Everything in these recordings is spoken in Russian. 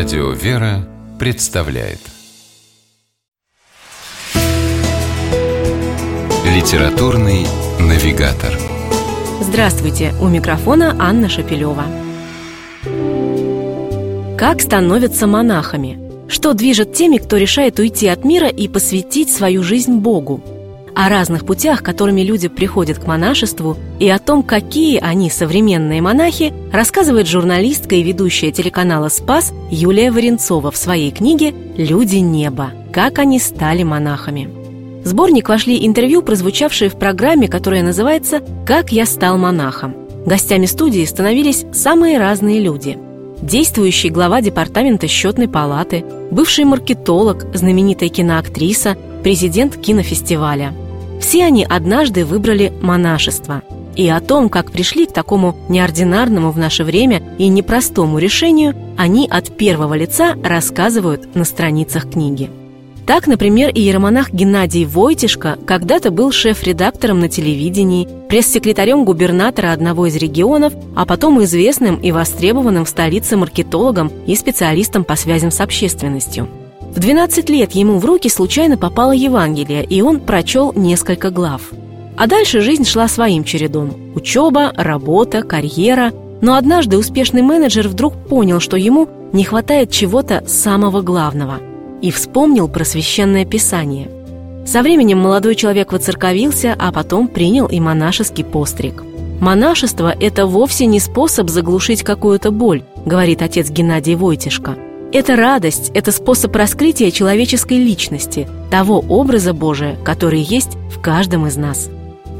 Радио «Вера» представляет Литературный навигатор Здравствуйте! У микрофона Анна Шапилева. Как становятся монахами? Что движет теми, кто решает уйти от мира и посвятить свою жизнь Богу? О разных путях, которыми люди приходят к монашеству, и о том, какие они современные монахи, рассказывает журналистка и ведущая телеканала «Спас» Юлия Варенцова в своей книге «Люди неба. Как они стали монахами». В сборник вошли интервью, прозвучавшие в программе, которая называется «Как я стал монахом». Гостями студии становились самые разные люди. Действующий глава департамента счетной палаты, бывший маркетолог, знаменитая киноактриса, президент кинофестиваля. Все они однажды выбрали монашество. И о том, как пришли к такому неординарному в наше время и непростому решению, они от первого лица рассказывают на страницах книги. Так, например, иеромонах Геннадий Войтишко когда-то был шеф-редактором на телевидении, пресс-секретарем губернатора одного из регионов, а потом известным и востребованным в столице маркетологом и специалистом по связям с общественностью. В 12 лет ему в руки случайно попало Евангелие, и он прочел несколько глав. А дальше жизнь шла своим чередом. Учеба, работа, карьера. Но однажды успешный менеджер вдруг понял, что ему не хватает чего-то самого главного – и вспомнил про священное писание. Со временем молодой человек воцерковился, а потом принял и монашеский постриг. «Монашество – это вовсе не способ заглушить какую-то боль», – говорит отец Геннадий Войтишко. «Это радость, это способ раскрытия человеческой личности, того образа Божия, который есть в каждом из нас».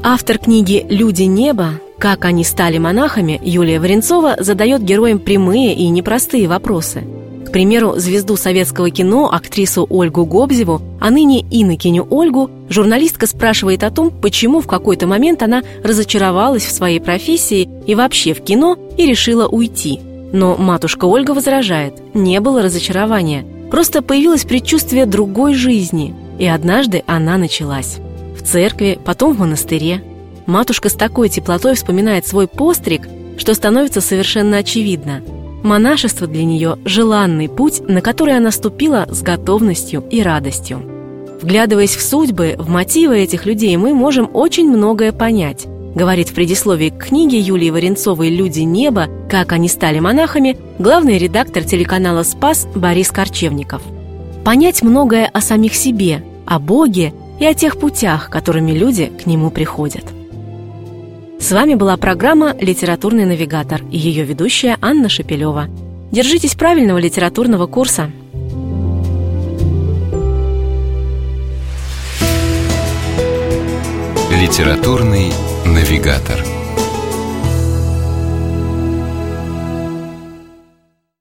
Автор книги «Люди неба. Как они стали монахами» Юлия Варенцова задает героям прямые и непростые вопросы – к примеру, звезду советского кино, актрису Ольгу Гобзеву, а ныне инокиню Ольгу, журналистка спрашивает о том, почему в какой-то момент она разочаровалась в своей профессии и вообще в кино и решила уйти. Но матушка Ольга возражает, не было разочарования, просто появилось предчувствие другой жизни, и однажды она началась. В церкви, потом в монастыре. Матушка с такой теплотой вспоминает свой постриг, что становится совершенно очевидно – Монашество для нее – желанный путь, на который она ступила с готовностью и радостью. Вглядываясь в судьбы, в мотивы этих людей, мы можем очень многое понять, говорит в предисловии к книге Юлии Варенцовой «Люди неба. Как они стали монахами» главный редактор телеканала «Спас» Борис Корчевников. Понять многое о самих себе, о Боге и о тех путях, которыми люди к Нему приходят – с вами была программа «Литературный навигатор» и ее ведущая Анна Шепелева. Держитесь правильного литературного курса. «Литературный навигатор»